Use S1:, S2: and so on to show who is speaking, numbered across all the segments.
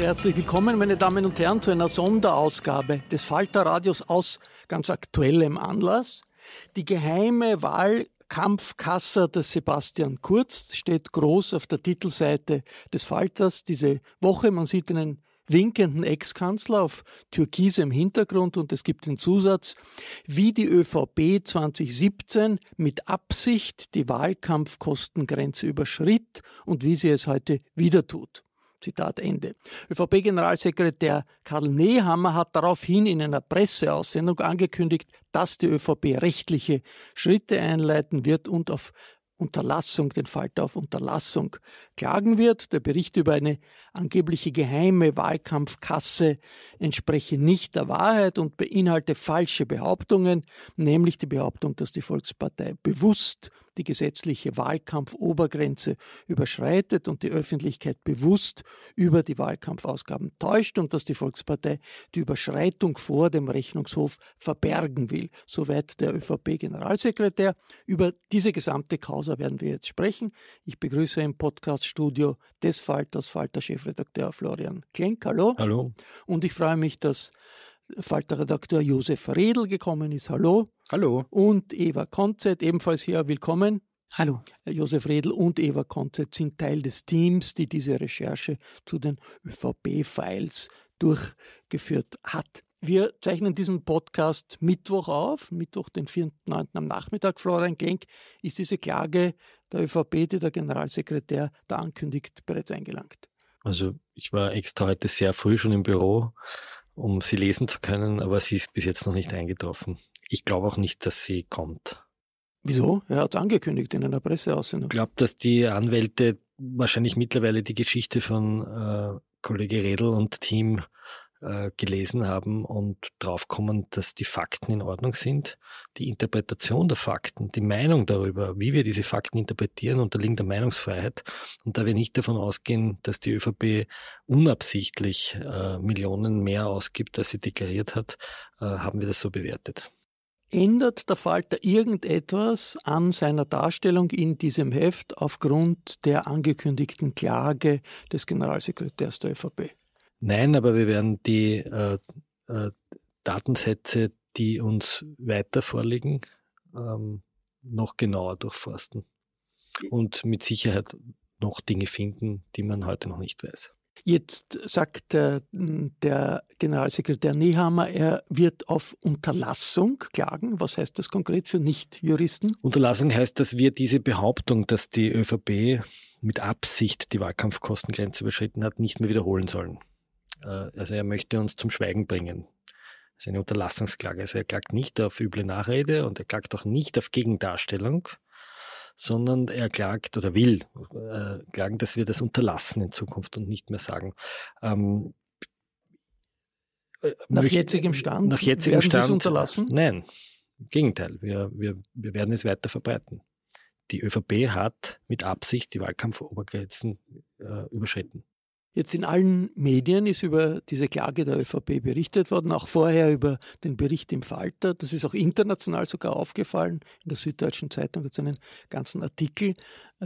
S1: Sehr herzlich willkommen, meine Damen und Herren, zu einer Sonderausgabe des Falter Radios aus ganz aktuellem Anlass. Die geheime Wahlkampfkasse des Sebastian Kurz steht groß auf der Titelseite des Falters diese Woche. Man sieht einen winkenden Ex-Kanzler auf türkisem Hintergrund und es gibt den Zusatz, wie die ÖVP 2017 mit Absicht die Wahlkampfkostengrenze überschritt und wie sie es heute wieder tut. Zitat Ende. ÖVP-Generalsekretär Karl Nehammer hat daraufhin in einer Presseaussendung angekündigt, dass die ÖVP rechtliche Schritte einleiten wird und auf Unterlassung, den Falter auf Unterlassung klagen wird. Der Bericht über eine angebliche geheime Wahlkampfkasse entspreche nicht der Wahrheit und beinhalte falsche Behauptungen, nämlich die Behauptung, dass die Volkspartei bewusst die gesetzliche Wahlkampfobergrenze überschreitet und die Öffentlichkeit bewusst über die Wahlkampfausgaben täuscht und dass die Volkspartei die Überschreitung vor dem Rechnungshof verbergen will. Soweit der ÖVP-Generalsekretär. Über diese gesamte Causa werden wir jetzt sprechen. Ich begrüße im Podcaststudio des Falters Falter-Chefredakteur Florian Klenk. Hallo.
S2: Hallo.
S1: Und ich freue mich, dass Falter-Redakteur Josef Redl gekommen ist. Hallo.
S2: Hallo.
S1: Und Eva Konzett, ebenfalls hier, willkommen.
S3: Hallo.
S1: Josef Redl und Eva Konzett sind Teil des Teams, die diese Recherche zu den ÖVP-Files durchgeführt hat. Wir zeichnen diesen Podcast Mittwoch auf, Mittwoch, den 4.9. am Nachmittag. Florian Klenk, ist diese Klage der ÖVP, die der Generalsekretär da ankündigt, bereits eingelangt?
S2: Also ich war extra heute sehr früh schon im Büro, um sie lesen zu können, aber sie ist bis jetzt noch nicht eingetroffen. Ich glaube auch nicht, dass sie kommt.
S1: Wieso? Er hat es angekündigt in einer Presseaussendung.
S2: Ich glaube, dass die Anwälte wahrscheinlich mittlerweile die Geschichte von äh, Kollege Redl und Team äh, gelesen haben und draufkommen, dass die Fakten in Ordnung sind. Die Interpretation der Fakten, die Meinung darüber, wie wir diese Fakten interpretieren, unterliegen der Meinungsfreiheit. Und da wir nicht davon ausgehen, dass die ÖVP unabsichtlich äh, Millionen mehr ausgibt, als sie deklariert hat, äh, haben wir das so bewertet.
S1: Ändert der Falter irgendetwas an seiner Darstellung in diesem Heft aufgrund der angekündigten Klage des Generalsekretärs der ÖVP?
S2: Nein, aber wir werden die äh, äh, Datensätze, die uns weiter vorliegen, ähm, noch genauer durchforsten und mit Sicherheit noch Dinge finden, die man heute noch nicht weiß.
S1: Jetzt sagt der, der Generalsekretär Nehammer, er wird auf Unterlassung klagen. Was heißt das konkret für Nichtjuristen?
S2: Unterlassung heißt, dass wir diese Behauptung, dass die ÖVP mit Absicht die Wahlkampfkostengrenze überschritten hat, nicht mehr wiederholen sollen. Äh, also er möchte uns zum Schweigen bringen. Das ist eine Unterlassungsklage. Also er klagt nicht auf üble Nachrede und er klagt auch nicht auf Gegendarstellung, sondern er klagt oder will äh, klagen, dass wir das unterlassen in Zukunft und nicht mehr sagen. Ähm,
S1: äh, nach möchte, jetzigem Stand?
S2: Nach jetzigem
S1: werden
S2: Stand.
S1: Sie es unterlassen?
S2: Nein, im Gegenteil. Wir, wir, wir werden es weiter verbreiten. Die ÖVP hat mit Absicht die Wahlkampfobergrenzen äh, überschritten.
S1: Jetzt in allen Medien ist über diese Klage der ÖVP berichtet worden, auch vorher über den Bericht im Falter. Das ist auch international sogar aufgefallen. In der Süddeutschen Zeitung hat es einen ganzen Artikel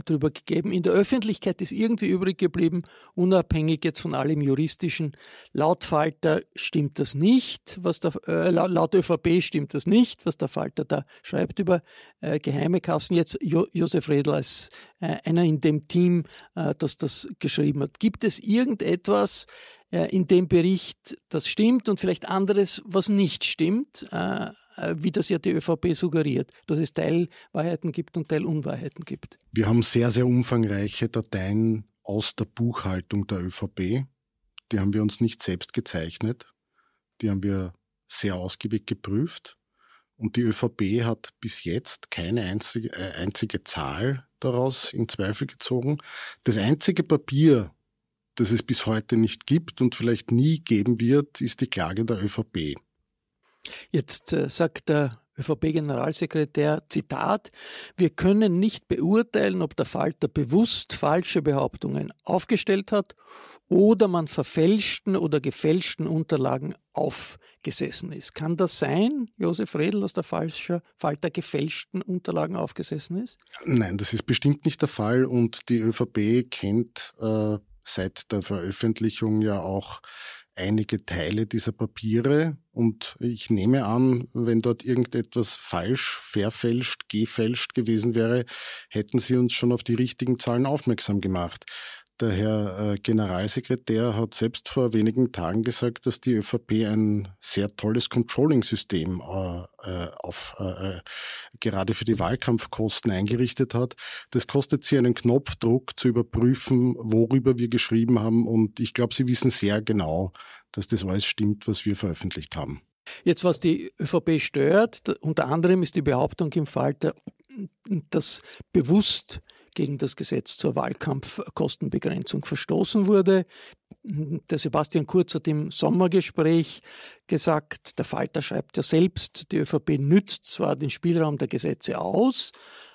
S1: darüber gegeben. In der Öffentlichkeit ist irgendwie übrig geblieben, unabhängig jetzt von allem Juristischen. Laut Falter stimmt das nicht, was der, äh, laut ÖVP stimmt das nicht, was der Falter da schreibt über äh, geheime Kassen. Jetzt jo Josef Redl als äh, einer in dem Team, äh, das das geschrieben hat. Gibt es irgendetwas in dem Bericht, das stimmt und vielleicht anderes, was nicht stimmt? Äh, äh, wie das ja die ÖVP suggeriert, dass es Teilwahrheiten gibt und Teilunwahrheiten gibt.
S4: Wir haben sehr, sehr umfangreiche Dateien aus der Buchhaltung der ÖVP. Die haben wir uns nicht selbst gezeichnet. Die haben wir sehr ausgiebig geprüft. Und die ÖVP hat bis jetzt keine einzige, äh, einzige Zahl daraus in Zweifel gezogen. Das einzige Papier, das es bis heute nicht gibt und vielleicht nie geben wird, ist die Klage der ÖVP.
S1: Jetzt äh, sagt der ÖVP-Generalsekretär, Zitat, wir können nicht beurteilen, ob der Falter bewusst falsche Behauptungen aufgestellt hat oder man verfälschten oder gefälschten Unterlagen aufgesessen ist. Kann das sein, Josef Redl, dass der Falscher, Falter gefälschten Unterlagen aufgesessen ist?
S4: Nein, das ist bestimmt nicht der Fall und die ÖVP kennt äh, seit der Veröffentlichung ja auch einige Teile dieser Papiere und ich nehme an, wenn dort irgendetwas falsch, verfälscht, gefälscht gewesen wäre, hätten sie uns schon auf die richtigen Zahlen aufmerksam gemacht. Der Herr äh, Generalsekretär hat selbst vor wenigen Tagen gesagt, dass die ÖVP ein sehr tolles Controlling-System äh, äh auf, gerade für die Wahlkampfkosten eingerichtet hat. Das kostet sie einen Knopfdruck zu überprüfen, worüber wir geschrieben haben. Und ich glaube, sie wissen sehr genau, dass das alles stimmt, was wir veröffentlicht haben.
S1: Jetzt, was die ÖVP stört, unter anderem ist die Behauptung im Falter, dass bewusst gegen das Gesetz zur Wahlkampfkostenbegrenzung verstoßen wurde. Der Sebastian Kurz hat im Sommergespräch gesagt, der Falter schreibt ja selbst, die ÖVP nützt zwar den Spielraum der Gesetze aus,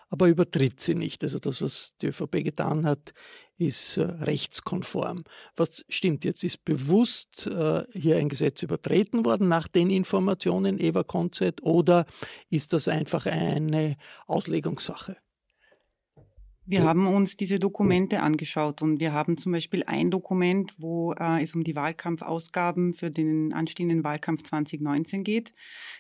S1: aber übertritt sie nicht. Also das, was die ÖVP getan hat, ist äh, rechtskonform. Was stimmt jetzt? Ist bewusst äh, hier ein Gesetz übertreten worden nach den Informationen Eva Konzett oder ist das einfach eine Auslegungssache?
S3: Wir haben uns diese Dokumente angeschaut und wir haben zum Beispiel ein Dokument, wo äh, es um die Wahlkampfausgaben für den anstehenden Wahlkampf 2019 geht.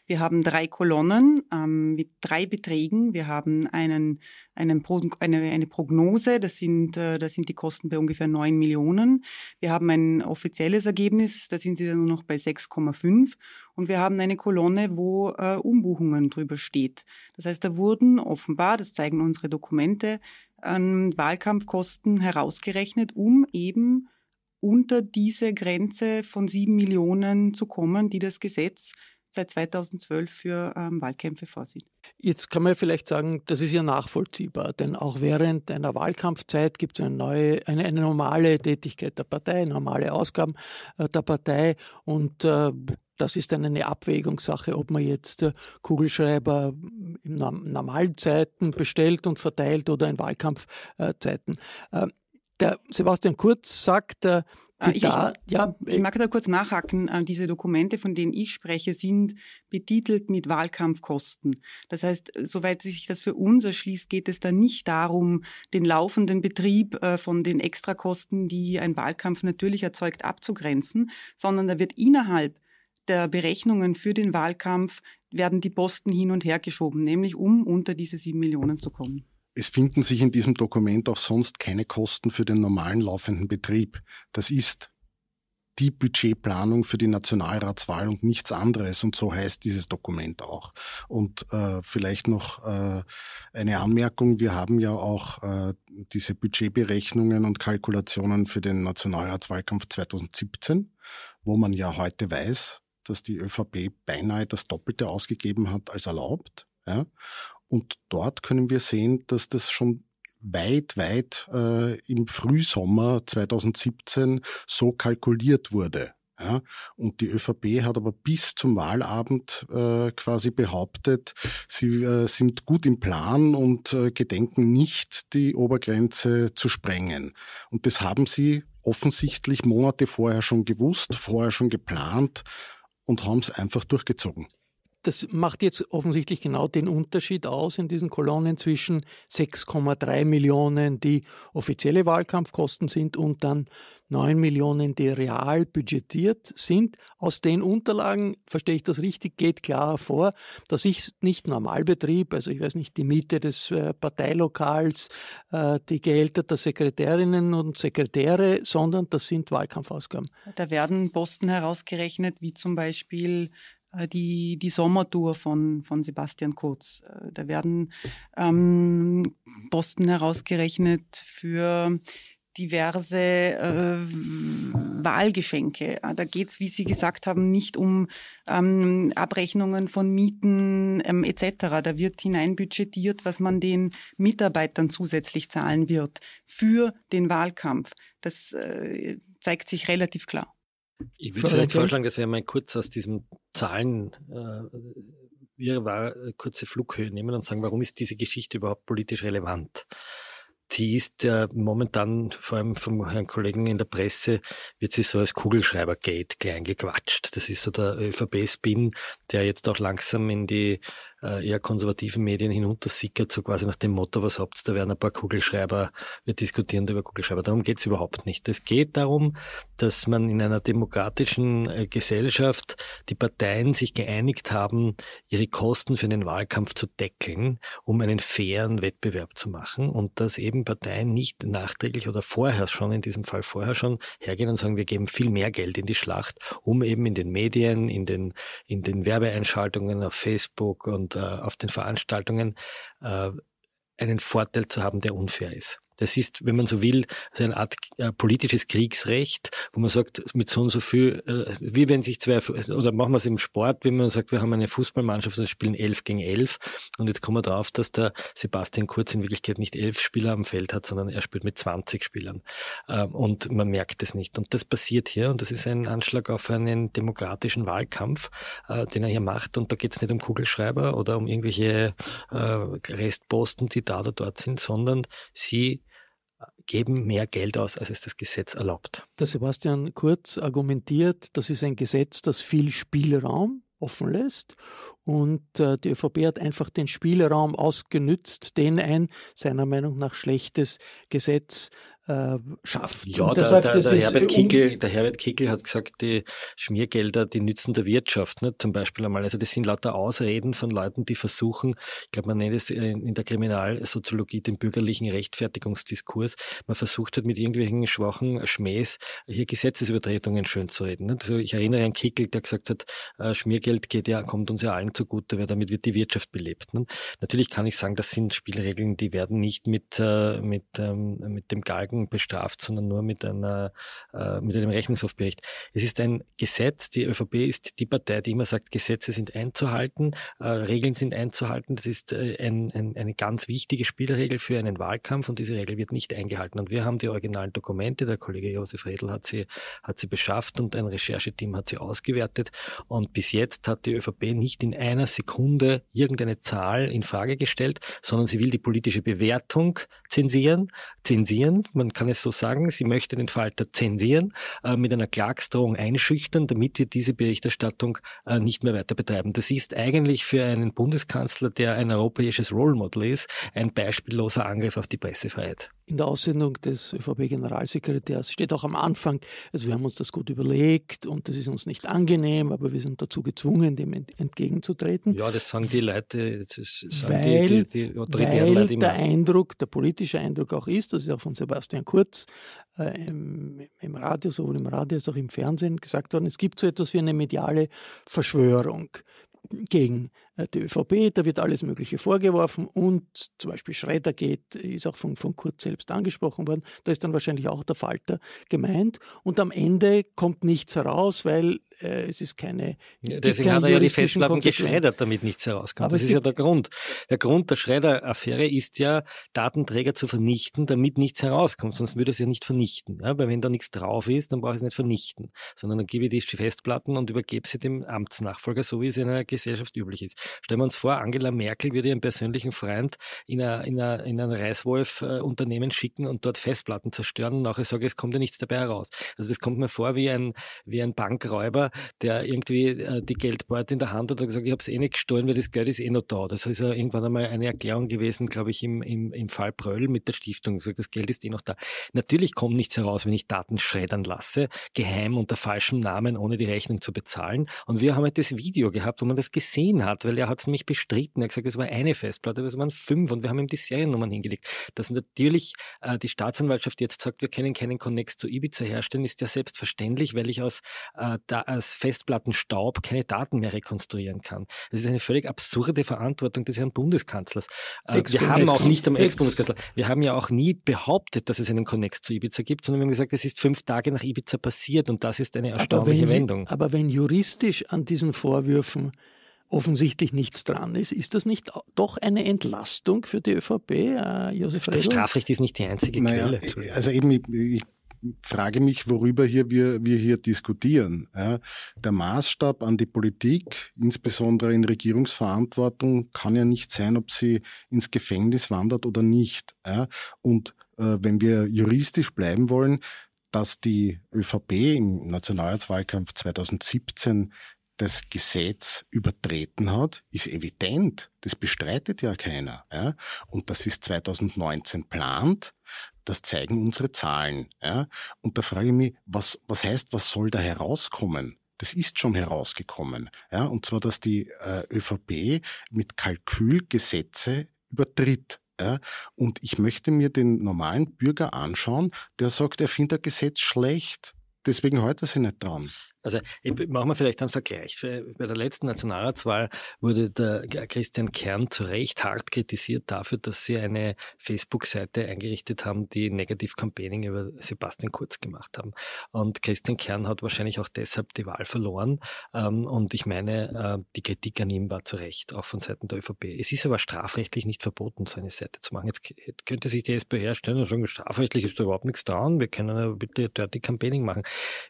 S3: Wir haben drei Kolonnen ähm, mit drei Beträgen. Wir haben einen, einen Pro, eine, eine Prognose, das sind, äh, das sind die Kosten bei ungefähr 9 Millionen. Wir haben ein offizielles Ergebnis, da sind sie dann nur noch bei 6,5 und wir haben eine Kolonne, wo äh, Umbuchungen drüber steht. Das heißt, da wurden offenbar, das zeigen unsere Dokumente, an Wahlkampfkosten herausgerechnet, um eben unter diese Grenze von sieben Millionen zu kommen, die das Gesetz seit 2012 für ähm, Wahlkämpfe vorsieht.
S1: Jetzt kann man vielleicht sagen, das ist ja nachvollziehbar, denn auch während einer Wahlkampfzeit gibt es eine neue, eine, eine, normale Tätigkeit der Partei, normale Ausgaben äh, der Partei und äh, das ist dann eine Abwägungssache, ob man jetzt äh, Kugelschreiber in normalen Zeiten bestellt und verteilt oder in Wahlkampfzeiten. Äh, der Sebastian Kurz sagt, äh,
S3: Zitat, ich, ich, ja, ich mag da kurz nachhaken. Diese Dokumente, von denen ich spreche, sind betitelt mit Wahlkampfkosten. Das heißt, soweit sich das für uns erschließt, geht es da nicht darum, den laufenden Betrieb von den Extrakosten, die ein Wahlkampf natürlich erzeugt, abzugrenzen, sondern da wird innerhalb der Berechnungen für den Wahlkampf werden die Posten hin und her geschoben, nämlich um unter diese sieben Millionen zu kommen.
S4: Es finden sich in diesem Dokument auch sonst keine Kosten für den normalen laufenden Betrieb. Das ist die Budgetplanung für die Nationalratswahl und nichts anderes. Und so heißt dieses Dokument auch. Und äh, vielleicht noch äh, eine Anmerkung. Wir haben ja auch äh, diese Budgetberechnungen und Kalkulationen für den Nationalratswahlkampf 2017, wo man ja heute weiß, dass die ÖVP beinahe das Doppelte ausgegeben hat als erlaubt. Ja? Und dort können wir sehen, dass das schon weit, weit äh, im Frühsommer 2017 so kalkuliert wurde. Ja, und die ÖVP hat aber bis zum Wahlabend äh, quasi behauptet, sie äh, sind gut im Plan und äh, gedenken nicht, die Obergrenze zu sprengen. Und das haben sie offensichtlich Monate vorher schon gewusst, vorher schon geplant und haben es einfach durchgezogen.
S1: Das macht jetzt offensichtlich genau den Unterschied aus in diesen Kolonnen zwischen 6,3 Millionen, die offizielle Wahlkampfkosten sind, und dann 9 Millionen, die real budgetiert sind. Aus den Unterlagen, verstehe ich das richtig, geht klar hervor, das ist nicht Normalbetrieb, also ich weiß nicht, die Miete des äh, Parteilokals, äh, die Gehälter der Sekretärinnen und Sekretäre, sondern das sind Wahlkampfausgaben.
S3: Da werden Posten herausgerechnet, wie zum Beispiel die, die Sommertour von, von Sebastian Kurz. Äh, da werden ähm, Posten herausgerechnet für diverse äh, Wahlgeschenke. Da geht es, wie Sie gesagt haben, nicht um ähm, Abrechnungen von Mieten ähm, etc. Da wird hineinbudgetiert, was man den Mitarbeitern zusätzlich zahlen wird für den Wahlkampf. Das äh, zeigt sich relativ klar.
S2: Ich würde vielleicht vorschlagen, dass wir mal kurz aus diesem Zahlen äh, Wirrwarr äh, kurze Flughöhe nehmen und sagen, warum ist diese Geschichte überhaupt politisch relevant? Sie ist ja momentan, vor allem vom Herrn Kollegen in der Presse, wird sie so als Kugelschreiber-Gate klein gequatscht. Das ist so der ÖVP-Spin, der jetzt auch langsam in die äh, eher konservativen Medien hinuntersickert, so quasi nach dem Motto, was habt ihr, da werden ein paar Kugelschreiber, wir diskutieren über Kugelschreiber. Darum geht's überhaupt nicht. Es geht darum, dass man in einer demokratischen äh, Gesellschaft die Parteien sich geeinigt haben, ihre Kosten für den Wahlkampf zu deckeln, um einen fairen Wettbewerb zu machen und dass eben Parteien nicht nachträglich oder vorher schon, in diesem Fall vorher schon, hergehen und sagen, wir geben viel mehr Geld in die Schlacht, um eben in den Medien, in den, in den Werbeeinschaltungen auf Facebook und und äh, auf den Veranstaltungen äh, einen Vorteil zu haben, der unfair ist. Das ist, wenn man so will, so eine Art äh, politisches Kriegsrecht, wo man sagt, mit so und so viel, äh, wie wenn sich zwei, oder machen wir es im Sport, wenn man sagt, wir haben eine Fußballmannschaft und spielen elf gegen elf und jetzt kommen wir darauf, dass der Sebastian Kurz in Wirklichkeit nicht elf Spieler am Feld hat, sondern er spielt mit 20 Spielern. Äh, und man merkt es nicht. Und das passiert hier und das ist ein Anschlag auf einen demokratischen Wahlkampf, äh, den er hier macht. Und da geht es nicht um Kugelschreiber oder um irgendwelche Restposten, die da oder dort sind, sondern sie geben mehr Geld aus, als es das Gesetz erlaubt.
S1: Der Sebastian Kurz argumentiert, das ist ein Gesetz, das viel Spielraum offen lässt. Und äh, die ÖVP hat einfach den Spielraum ausgenützt, den ein seiner Meinung nach schlechtes Gesetz äh, schafft.
S2: Ja, der, sagt, der, der, Herbert Kickel, der Herbert Kickel hat gesagt, die Schmiergelder, die nützen der Wirtschaft, ne, zum Beispiel einmal. Also das sind lauter Ausreden von Leuten, die versuchen, ich glaube, man nennt es in der Kriminalsoziologie den bürgerlichen Rechtfertigungsdiskurs. Man versucht halt mit irgendwelchen schwachen Schmähs hier Gesetzesübertretungen schön zu reden. Ne? Also ich erinnere an Kickel, der gesagt hat, äh, Schmiergeld geht ja, kommt uns ja allen zugute, weil damit wird die Wirtschaft belebt. Ne? Natürlich kann ich sagen, das sind Spielregeln, die werden nicht mit, äh, mit, ähm, mit dem Galgen Tagen bestraft, sondern nur mit einer äh, mit einem Rechnungshofbericht. Es ist ein Gesetz. Die ÖVP ist die Partei, die immer sagt, Gesetze sind einzuhalten, äh, Regeln sind einzuhalten. Das ist äh, ein, ein, eine ganz wichtige Spielregel für einen Wahlkampf und diese Regel wird nicht eingehalten. Und wir haben die originalen Dokumente. Der Kollege Josef Redl hat sie hat sie beschafft und ein Rechercheteam hat sie ausgewertet. Und bis jetzt hat die ÖVP nicht in einer Sekunde irgendeine Zahl in Frage gestellt, sondern sie will die politische Bewertung zensieren, zensieren. Man kann es so sagen, sie möchte den Falter zensieren, äh, mit einer Klagsdrohung einschüchtern, damit wir diese Berichterstattung äh, nicht mehr weiter betreiben. Das ist eigentlich für einen Bundeskanzler, der ein europäisches Role Model ist, ein beispielloser Angriff auf die Pressefreiheit.
S1: In der Aussendung des ÖVP-Generalsekretärs steht auch am Anfang, also wir haben uns das gut überlegt und das ist uns nicht angenehm, aber wir sind dazu gezwungen, dem entgegenzutreten.
S2: Ja, das sagen die Leute, das sagen
S1: weil, die, die, die autoritären Leute immer. der Eindruck, der politische Eindruck auch ist, das ist auch von Sebastian Kurz äh, im, im Radio, sowohl im Radio als auch im Fernsehen gesagt worden, es gibt so etwas wie eine mediale Verschwörung gegen die ÖVP, da wird alles Mögliche vorgeworfen und zum Beispiel Schredder geht, ist auch von, von Kurz selbst angesprochen worden, da ist dann wahrscheinlich auch der Falter gemeint und am Ende kommt nichts heraus, weil äh, es ist keine.
S2: Ja, deswegen hat er ja die Festplatten geschreddert, damit nichts herauskommt. Aber das ist ja der Grund. Der Grund der Schredder-Affäre ist ja, Datenträger zu vernichten, damit nichts herauskommt, sonst würde es ja nicht vernichten. Ja? Weil wenn da nichts drauf ist, dann brauche ich es nicht vernichten, sondern dann gebe ich die Festplatten und übergebe sie dem Amtsnachfolger, so wie es in einer Gesellschaft üblich ist. Stellen wir uns vor, Angela Merkel würde ihren persönlichen Freund in, eine, in, eine, in ein Reißwolf-Unternehmen schicken und dort Festplatten zerstören und nachher sage, es kommt ja nichts dabei heraus. Also das kommt mir vor wie ein, wie ein Bankräuber, der irgendwie äh, die Geldbeute in der Hand hat und gesagt, ich habe es eh nicht gestohlen, weil das Geld ist eh noch da. Das ist ja irgendwann einmal eine Erklärung gewesen, glaube ich, im, im, im Fall Bröll mit der Stiftung. Gesagt, das Geld ist eh noch da. Natürlich kommt nichts heraus, wenn ich Daten schreddern lasse, geheim unter falschem Namen, ohne die Rechnung zu bezahlen. Und wir haben halt das Video gehabt, wo man das gesehen hat, weil er hat es nämlich bestritten. Er hat gesagt, es war eine Festplatte, aber es waren fünf und wir haben ihm die Seriennummern hingelegt. Dass natürlich äh, die Staatsanwaltschaft jetzt sagt, wir können keinen Connex zu Ibiza herstellen, ist ja selbstverständlich, weil ich aus, äh, da, aus Festplattenstaub keine Daten mehr rekonstruieren kann. Das ist eine völlig absurde Verantwortung des Herrn Bundeskanzlers. Äh, wir haben auch nicht am Ex-Bundeskanzler, wir haben ja auch nie behauptet, dass es einen Connex zu Ibiza gibt, sondern wir haben gesagt, es ist fünf Tage nach Ibiza passiert und das ist eine erstaunliche
S1: aber
S2: wenn, Wendung.
S1: Aber wenn juristisch an diesen Vorwürfen offensichtlich nichts dran ist, ist das nicht doch eine Entlastung für die ÖVP, äh, Josef?
S2: Das Strafrecht ist nicht die einzige naja,
S4: Quelle. Also eben, ich, ich frage mich, worüber hier wir, wir hier diskutieren. Ja, der Maßstab an die Politik, insbesondere in Regierungsverantwortung, kann ja nicht sein, ob sie ins Gefängnis wandert oder nicht. Ja, und äh, wenn wir juristisch bleiben wollen, dass die ÖVP im Nationalratswahlkampf 2017 das Gesetz übertreten hat, ist evident. Das bestreitet ja keiner. Ja? Und das ist 2019 plant. Das zeigen unsere Zahlen. Ja? Und da frage ich mich, was, was heißt, was soll da herauskommen? Das ist schon herausgekommen. Ja? Und zwar, dass die äh, ÖVP mit Kalkül Gesetze übertritt. Ja? Und ich möchte mir den normalen Bürger anschauen, der sagt, er findet ein Gesetz schlecht. Deswegen heute sie nicht dran.
S2: Also machen wir vielleicht einen Vergleich. Bei der letzten Nationalratswahl wurde der Christian Kern zu Recht hart kritisiert dafür, dass sie eine Facebook-Seite eingerichtet haben, die Negative Campaigning über Sebastian Kurz gemacht haben. Und Christian Kern hat wahrscheinlich auch deshalb die Wahl verloren. Ähm, und ich meine, äh, die Kritik an ihm war zu Recht, auch von Seiten der ÖVP. Es ist aber strafrechtlich nicht verboten, so eine Seite zu machen. Jetzt könnte sich die SPÖ herstellen und sagen, strafrechtlich ist da überhaupt nichts dran. Wir können ja bitte Dirty Campaigning machen.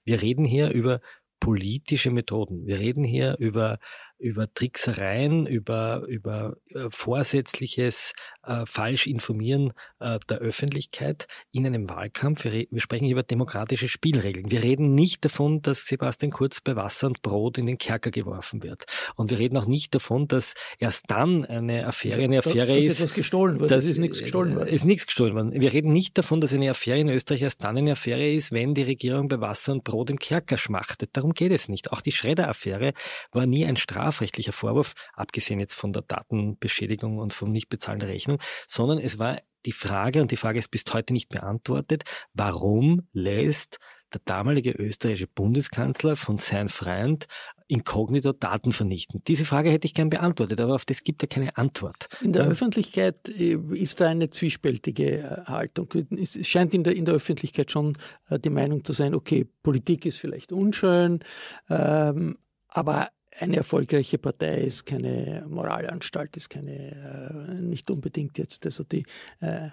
S2: Wir reden hier über politische Methoden. Wir reden hier über über Tricksereien, über, über äh, vorsätzliches äh, Falschinformieren äh, der Öffentlichkeit in einem Wahlkampf. Wir, wir, sprechen über demokratische Spielregeln. Wir reden nicht davon, dass Sebastian Kurz bei Wasser und Brot in den Kerker geworfen wird. Und wir reden auch nicht davon, dass erst dann eine Affäre eine Affäre
S1: dass
S2: ist.
S1: Dass gestohlen wird. Das ist nichts gestohlen worden.
S2: Ist nichts gestohlen worden. Wir reden nicht davon, dass eine Affäre in Österreich erst dann eine Affäre ist, wenn die Regierung bei Wasser und Brot im Kerker schmachtet. Darum geht es nicht. Auch die Schredder-Affäre war nie ein Straf strafrechtlicher Vorwurf, abgesehen jetzt von der Datenbeschädigung und vom Nichtbezahlen der Rechnung, sondern es war die Frage, und die Frage ist bis heute nicht beantwortet, warum lässt der damalige österreichische Bundeskanzler von seinem Freund inkognito Daten vernichten? Diese Frage hätte ich gern beantwortet, aber auf das gibt er keine Antwort.
S1: In der Öffentlichkeit äh, ist da eine zwiespältige äh, Haltung. Es scheint in der, in der Öffentlichkeit schon äh, die Meinung zu sein, okay, Politik ist vielleicht unschön, ähm, aber eine erfolgreiche Partei ist keine Moralanstalt, ist keine, äh, nicht unbedingt jetzt also die, äh, äh,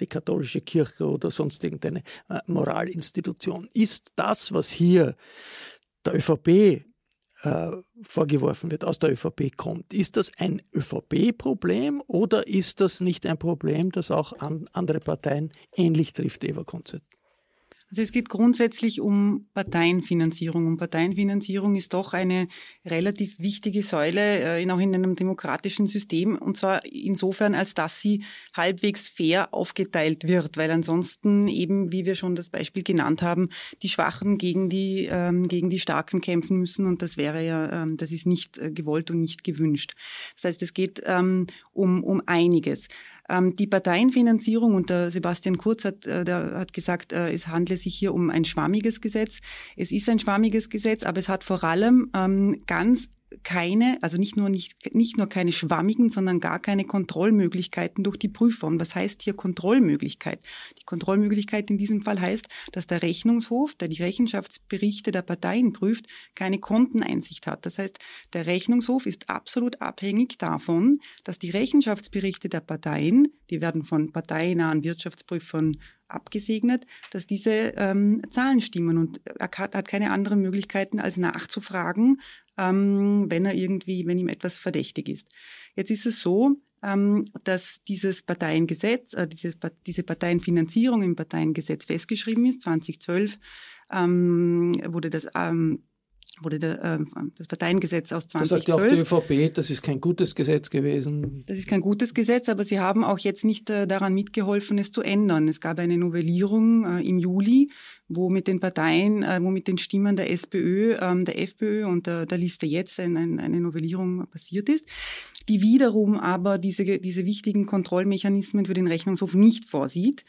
S1: die katholische Kirche oder sonst irgendeine äh, Moralinstitution. Ist das, was hier der ÖVP äh, vorgeworfen wird, aus der ÖVP kommt, ist das ein ÖVP-Problem oder ist das nicht ein Problem, das auch an andere Parteien ähnlich trifft, Eva Konzert?
S3: Also es geht grundsätzlich um Parteienfinanzierung. Und Parteienfinanzierung ist doch eine relativ wichtige Säule, äh, auch in einem demokratischen System. Und zwar insofern, als dass sie halbwegs fair aufgeteilt wird, weil ansonsten eben, wie wir schon das Beispiel genannt haben, die Schwachen gegen die, ähm, gegen die Starken kämpfen müssen. Und das wäre ja, ähm, das ist nicht äh, gewollt und nicht gewünscht. Das heißt, es geht ähm, um, um einiges. Ähm, die Parteienfinanzierung, und Sebastian Kurz hat, äh, der hat gesagt, äh, es handle sich hier um ein schwammiges Gesetz. Es ist ein schwammiges Gesetz, aber es hat vor allem ähm, ganz keine, also nicht nur, nicht, nicht nur keine schwammigen, sondern gar keine Kontrollmöglichkeiten durch die Prüfer. Und was heißt hier Kontrollmöglichkeit? Die Kontrollmöglichkeit in diesem Fall heißt, dass der Rechnungshof, der die Rechenschaftsberichte der Parteien prüft, keine Konteneinsicht hat. Das heißt, der Rechnungshof ist absolut abhängig davon, dass die Rechenschaftsberichte der Parteien, die werden von parteinahen Wirtschaftsprüfern abgesegnet, dass diese ähm, Zahlen stimmen und er hat, hat keine anderen Möglichkeiten als nachzufragen, ähm, wenn er irgendwie, wenn ihm etwas verdächtig ist. Jetzt ist es so, ähm, dass dieses Parteiengesetz, äh, diese, diese Parteienfinanzierung im Parteiengesetz festgeschrieben ist. 2012 ähm, wurde das ähm, wurde der, äh, das Parteiengesetz aus 2012.
S1: Das sagt auch die ÖVP, das ist kein gutes Gesetz gewesen.
S3: Das ist kein gutes Gesetz, aber sie haben auch jetzt nicht äh, daran mitgeholfen, es zu ändern. Es gab eine Novellierung äh, im Juli, wo mit den Parteien, äh, wo mit den Stimmen der SPÖ, ähm, der FPÖ und der, der Liste jetzt ein, ein, eine Novellierung passiert ist, die wiederum aber diese, diese wichtigen Kontrollmechanismen für den Rechnungshof nicht vorsieht.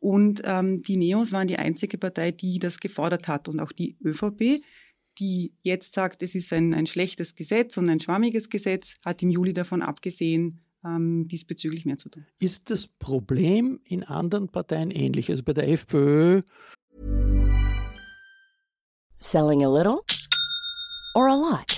S3: Und ähm, die Neos waren die einzige Partei, die das gefordert hat und auch die ÖVP die jetzt sagt, es ist ein, ein schlechtes Gesetz und ein schwammiges Gesetz, hat im Juli davon abgesehen, ähm, diesbezüglich mehr zu tun.
S1: Ist das Problem in anderen Parteien ähnlich? Also bei der FPÖ.
S5: Selling a little or a lot?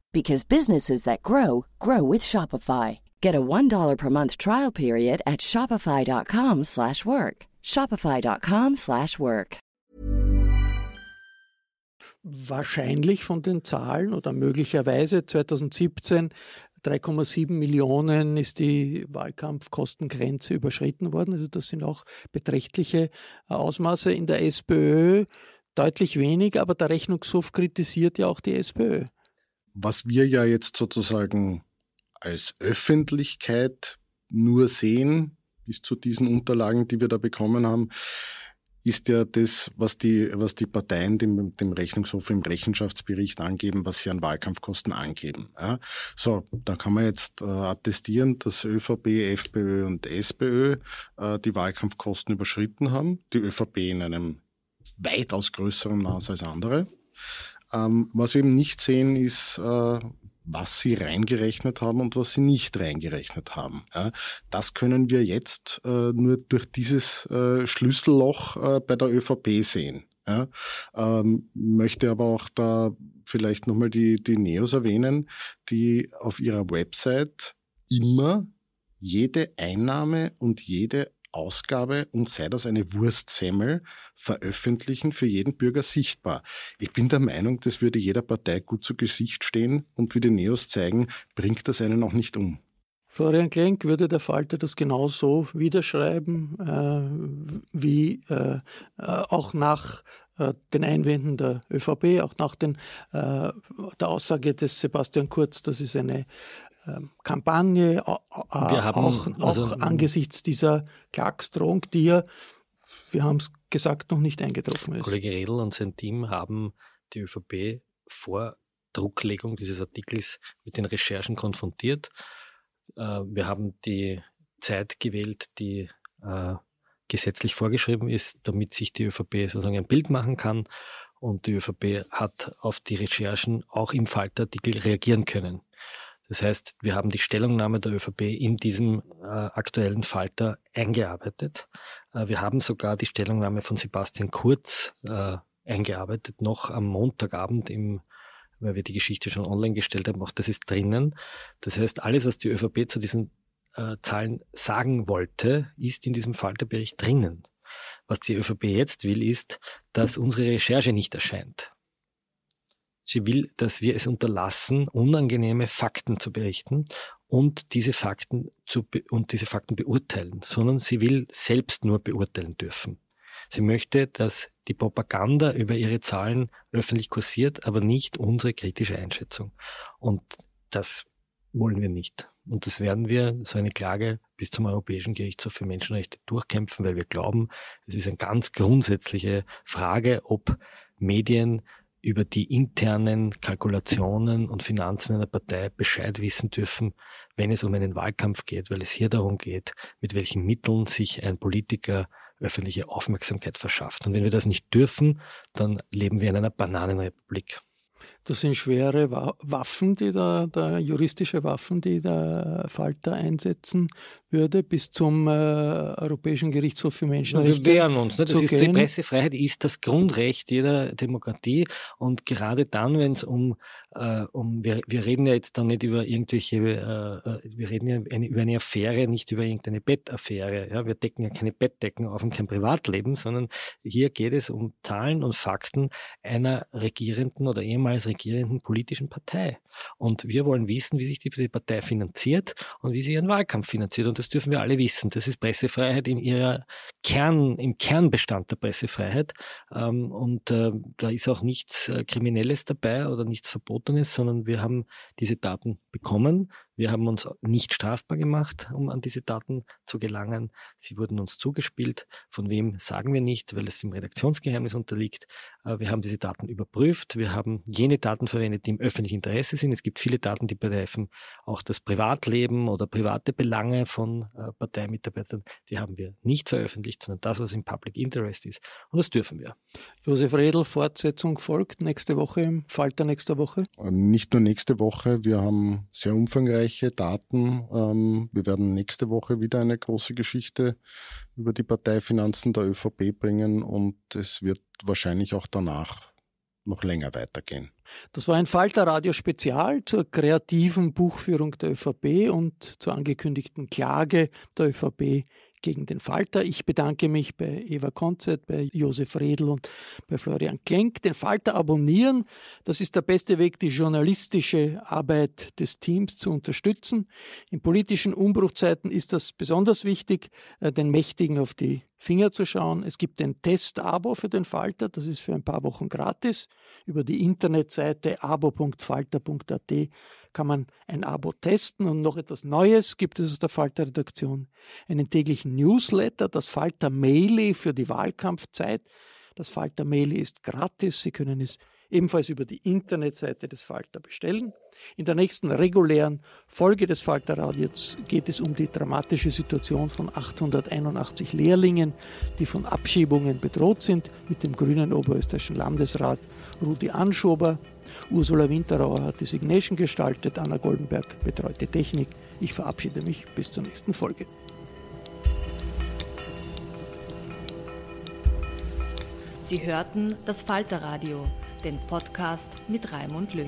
S5: because businesses that grow grow with Shopify. Get a $1 per month trial period at shopify.com/work. shopify.com/work.
S1: Wahrscheinlich von den Zahlen oder möglicherweise 2017 3,7 Millionen ist die Wahlkampfkostengrenze überschritten worden. Also das sind auch beträchtliche Ausmaße in der SPÖ. Deutlich wenig, aber der Rechnungshof kritisiert ja auch die SPÖ.
S4: Was wir ja jetzt sozusagen als Öffentlichkeit nur sehen, bis zu diesen Unterlagen, die wir da bekommen haben, ist ja das, was die, was die Parteien dem, dem Rechnungshof im Rechenschaftsbericht angeben, was sie an Wahlkampfkosten angeben. Ja. So, da kann man jetzt äh, attestieren, dass ÖVP, FPÖ und SPÖ äh, die Wahlkampfkosten überschritten haben. Die ÖVP in einem weitaus größeren Maß als andere. Ähm, was wir eben nicht sehen, ist, äh, was sie reingerechnet haben und was sie nicht reingerechnet haben. Ja, das können wir jetzt äh, nur durch dieses äh, Schlüsselloch äh, bei der ÖVP sehen. Ja, ähm, möchte aber auch da vielleicht nochmal die, die Neos erwähnen, die auf ihrer Website immer jede Einnahme und jede Ausgabe und sei das eine Wurstsemmel veröffentlichen, für jeden Bürger sichtbar. Ich bin der Meinung, das würde jeder Partei gut zu Gesicht stehen und wie die Neos zeigen, bringt das einen auch nicht um.
S1: Florian Klenk würde der Falter das genauso wiederschreiben, äh, wie äh, äh auch nach äh, den Einwänden der ÖVP, auch nach den, äh, der Aussage des Sebastian Kurz, das ist eine Kampagne, haben, auch, also, auch angesichts dieser Klagsdrohung, die ja, wir haben es gesagt, noch nicht eingetroffen ist.
S2: Kollege Redl und sein Team haben die ÖVP vor Drucklegung dieses Artikels mit den Recherchen konfrontiert. Äh, wir haben die Zeit gewählt, die äh, gesetzlich vorgeschrieben ist, damit sich die ÖVP sozusagen ein Bild machen kann. Und die ÖVP hat auf die Recherchen auch im Falterartikel reagieren können. Das heißt, wir haben die Stellungnahme der ÖVP in diesem äh, aktuellen Falter eingearbeitet. Äh, wir haben sogar die Stellungnahme von Sebastian Kurz äh, eingearbeitet, noch am Montagabend im weil wir die Geschichte schon online gestellt haben, auch das ist drinnen. Das heißt, alles, was die ÖVP zu diesen äh, Zahlen sagen wollte, ist in diesem Falterbericht drinnen. Was die ÖVP jetzt will, ist, dass unsere Recherche nicht erscheint. Sie will, dass wir es unterlassen, unangenehme Fakten zu berichten und diese Fakten zu und diese Fakten beurteilen, sondern sie will selbst nur beurteilen dürfen. Sie möchte, dass die Propaganda über ihre Zahlen öffentlich kursiert, aber nicht unsere kritische Einschätzung. Und das wollen wir nicht. Und das werden wir, so eine Klage, bis zum Europäischen Gerichtshof für Menschenrechte durchkämpfen, weil wir glauben, es ist eine ganz grundsätzliche Frage, ob Medien über die internen Kalkulationen und Finanzen einer Partei Bescheid wissen dürfen, wenn es um einen Wahlkampf geht, weil es hier darum geht, mit welchen Mitteln sich ein Politiker öffentliche Aufmerksamkeit verschafft. Und wenn wir das nicht dürfen, dann leben wir in einer Bananenrepublik.
S1: Das sind schwere Waffen, die da, da juristische Waffen, die der Falter einsetzen würde, bis zum äh, Europäischen Gerichtshof für Menschenrechte.
S2: Wir wehren uns. Ne? Das ist, die Pressefreiheit ist das Grundrecht jeder Demokratie. Und gerade dann, wenn es um, äh, um wir, wir reden ja jetzt dann nicht über irgendwelche, äh, äh, wir reden ja eine, über eine Affäre, nicht über irgendeine Bettaffäre. Ja? Wir decken ja keine Bettdecken auf und kein Privatleben, sondern hier geht es um Zahlen und Fakten einer regierenden oder ehemals regierenden politischen Partei. Und wir wollen wissen, wie sich diese Partei finanziert und wie sie ihren Wahlkampf finanziert. Und das dürfen wir alle wissen. Das ist Pressefreiheit in ihrer Kern, im Kernbestand der Pressefreiheit. Ähm, und äh, da ist auch nichts äh, Kriminelles dabei oder nichts Verbotenes, sondern wir haben diese Daten bekommen. Wir haben uns nicht strafbar gemacht, um an diese Daten zu gelangen. Sie wurden uns zugespielt. Von wem sagen wir nicht, weil es dem Redaktionsgeheimnis unterliegt. Äh, wir haben diese Daten überprüft. Wir haben jene Daten verwendet, die im öffentlichen Interesse sind. Es gibt viele Daten, die betreffen auch das Privatleben oder private Belange von äh, Parteimitarbeitern. Die haben wir nicht veröffentlicht, sondern das, was im Public Interest ist. Und das dürfen wir.
S1: Josef Redl, Fortsetzung folgt nächste Woche im Falter nächster Woche?
S4: Äh, nicht nur nächste Woche. Wir haben sehr umfangreiche Daten. Ähm, wir werden nächste Woche wieder eine große Geschichte über die Parteifinanzen der ÖVP bringen und es wird wahrscheinlich auch danach noch länger weitergehen.
S1: Das war ein Falter Radio Spezial zur kreativen Buchführung der ÖVP und zur angekündigten Klage der ÖVP gegen den Falter. Ich bedanke mich bei Eva Konzert, bei Josef Redl und bei Florian Klenk. Den Falter abonnieren, das ist der beste Weg, die journalistische Arbeit des Teams zu unterstützen. In politischen Umbruchzeiten ist das besonders wichtig, äh, den Mächtigen auf die Finger zu schauen. Es gibt ein Test-Abo für den Falter, das ist für ein paar Wochen gratis. Über die Internetseite abo.falter.at kann man ein Abo testen und noch etwas Neues gibt es aus der Falter-Redaktion. Einen täglichen Newsletter, das Falter Maili für die Wahlkampfzeit. Das Falter Maili ist gratis, Sie können es ebenfalls über die Internetseite des Falter bestellen. In der nächsten regulären Folge des Falterradios geht es um die dramatische Situation von 881 Lehrlingen, die von Abschiebungen bedroht sind, mit dem grünen oberösterreichischen Landesrat Rudi Anschober. Ursula Winterauer hat die Signation gestaltet, Anna Goldenberg betreut die Technik. Ich verabschiede mich bis zur nächsten Folge.
S6: Sie hörten das Falterradio den Podcast mit Raimund Löw.